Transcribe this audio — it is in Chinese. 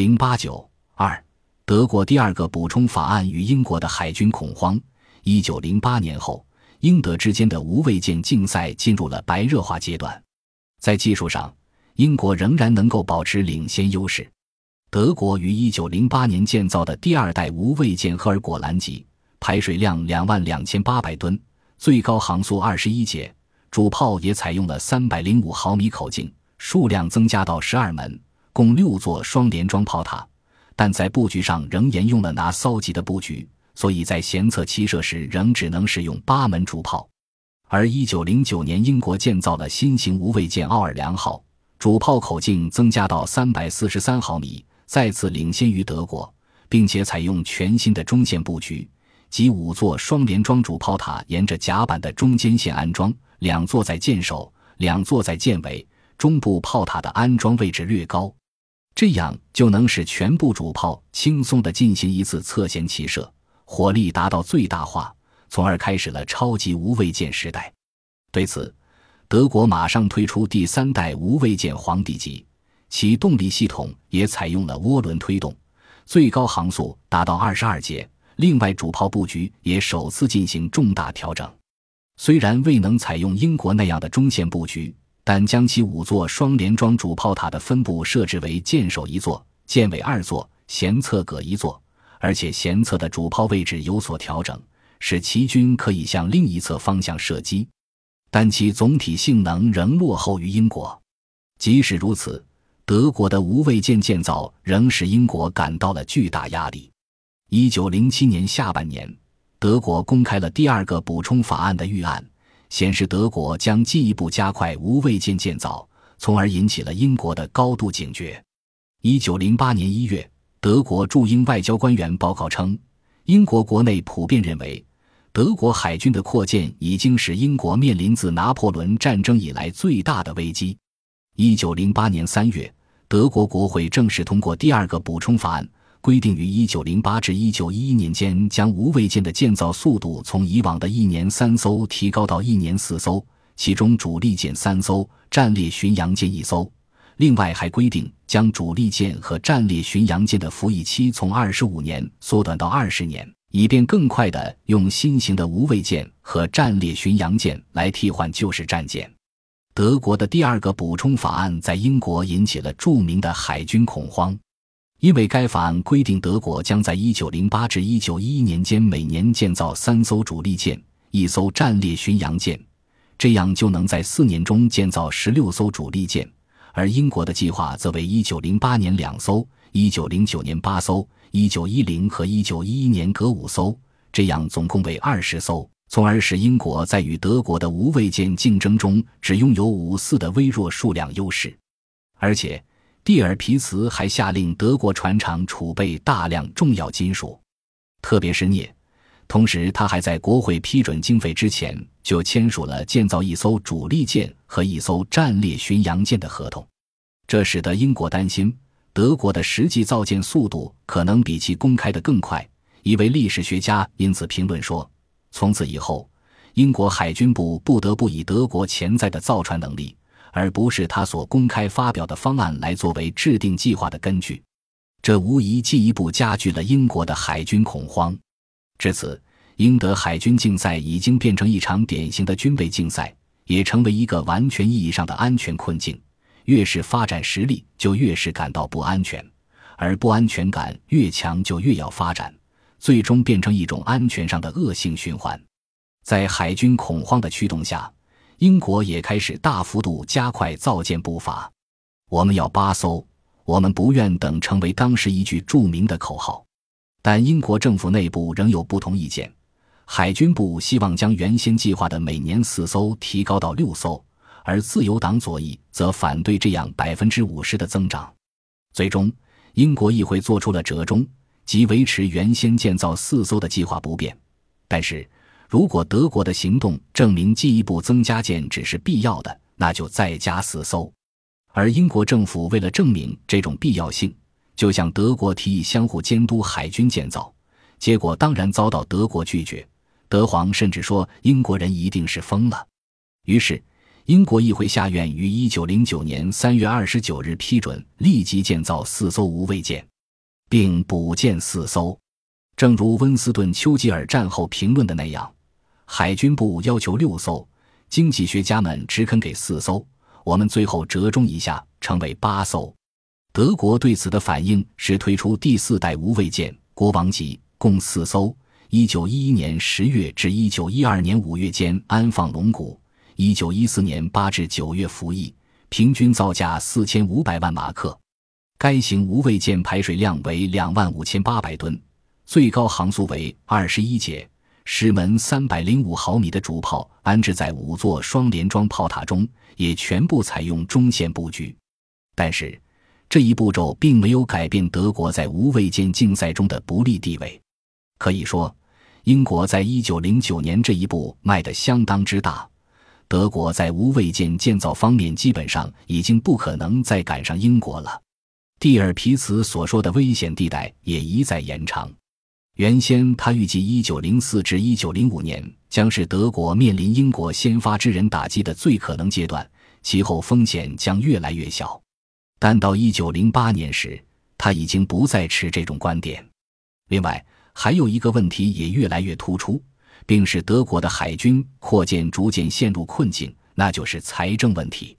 零八九二，德国第二个补充法案与英国的海军恐慌。一九零八年后，英德之间的无畏舰竞赛进入了白热化阶段。在技术上，英国仍然能够保持领先优势。德国于一九零八年建造的第二代无畏舰赫尔果兰级，排水量两万两千八百吨，最高航速二十一节，主炮也采用了三百零五毫米口径，数量增加到十二门，共六座双联装炮塔。但在布局上仍沿用了拿骚级的布局，所以在舷侧齐射时仍只能使用八门主炮。而一九零九年，英国建造了新型无畏舰奥尔良号，主炮口径增加到三百四十三毫米。再次领先于德国，并且采用全新的中线布局，即五座双联装主炮塔沿着甲板的中间线安装，两座在舰首，两座在舰尾。中部炮塔的安装位置略高，这样就能使全部主炮轻松地进行一次侧舷齐射，火力达到最大化，从而开始了超级无畏舰时代。对此，德国马上推出第三代无畏舰皇帝级。其动力系统也采用了涡轮推动，最高航速达到二十二节。另外，主炮布局也首次进行重大调整。虽然未能采用英国那样的中线布局，但将其五座双联装主炮塔的分布设置为舰首一座、舰尾二座、舷侧各一座，而且舷侧的主炮位置有所调整，使齐军可以向另一侧方向射击。但其总体性能仍落后于英国。即使如此。德国的无畏舰建造仍使英国感到了巨大压力。一九零七年下半年，德国公开了第二个补充法案的预案，显示德国将进一步加快无畏舰建造，从而引起了英国的高度警觉。一九零八年一月，德国驻英外交官员报告称，英国国内普遍认为，德国海军的扩建已经使英国面临自拿破仑战争以来最大的危机。一九零八年三月。德国国会正式通过第二个补充法案，规定于一九零八至一九一一年间将无畏舰的建造速度从以往的一年三艘提高到一年四艘，其中主力舰三艘，战列巡洋舰一艘。另外还规定将主力舰和战列巡洋舰的服役期从二十五年缩短到二十年，以便更快地用新型的无畏舰和战列巡洋舰来替换旧式战舰。德国的第二个补充法案在英国引起了著名的海军恐慌，因为该法案规定德国将在1908至1911年间每年建造三艘主力舰、一艘战列巡洋舰，这样就能在四年中建造十六艘主力舰，而英国的计划则为1908年两艘，1909年八艘，1910和1911年各五艘，这样总共为二十艘。从而使英国在与德国的无畏舰竞争中只拥有五四的微弱数量优势，而且蒂尔皮茨还下令德国船厂储备大量重要金属，特别是镍。同时，他还在国会批准经费之前就签署了建造一艘主力舰和一艘战列巡洋舰的合同，这使得英国担心德国的实际造舰速度可能比其公开的更快。一位历史学家因此评论说。从此以后，英国海军部不得不以德国潜在的造船能力，而不是他所公开发表的方案来作为制定计划的根据。这无疑进一步加剧了英国的海军恐慌。至此，英德海军竞赛已经变成一场典型的军备竞赛，也成为一个完全意义上的安全困境。越是发展实力，就越是感到不安全，而不安全感越强，就越要发展。最终变成一种安全上的恶性循环，在海军恐慌的驱动下，英国也开始大幅度加快造舰步伐。我们要八艘，我们不愿等，成为当时一句著名的口号。但英国政府内部仍有不同意见，海军部希望将原先计划的每年四艘提高到六艘，而自由党左翼则反对这样百分之五十的增长。最终，英国议会做出了折中。即维持原先建造四艘的计划不变，但是如果德国的行动证明进一步增加舰只是必要的，那就再加四艘。而英国政府为了证明这种必要性，就向德国提议相互监督海军建造，结果当然遭到德国拒绝。德皇甚至说英国人一定是疯了。于是，英国议会下院于一九零九年三月二十九日批准立即建造四艘无畏舰。并补建四艘。正如温斯顿·丘吉尔战后评论的那样，海军部要求六艘，经济学家们只肯给四艘，我们最后折中一下，成为八艘。德国对此的反应是推出第四代无畏舰“国王级”，共四艘。一九一一年十月至一九一二年五月间安放龙骨，一九一四年八至九月服役，平均造价四千五百万马克。该型无畏舰排水量为两万五千八百吨，最高航速为二十一节，十门三百零五毫米的主炮安置在五座双联装炮塔中，也全部采用中线布局。但是。这一步骤并没有改变德国在无畏舰竞赛中的不利地位。可以说，英国在一九零九年这一步迈得相当之大。德国在无畏舰建造方面基本上已经不可能再赶上英国了。蒂尔皮茨所说的危险地带也一再延长。原先他预计一九零四至一九零五年将是德国面临英国先发制人打击的最可能阶段，其后风险将越来越小。但到一九零八年时，他已经不再持这种观点。另外，还有一个问题也越来越突出，并使德国的海军扩建逐渐陷入困境，那就是财政问题。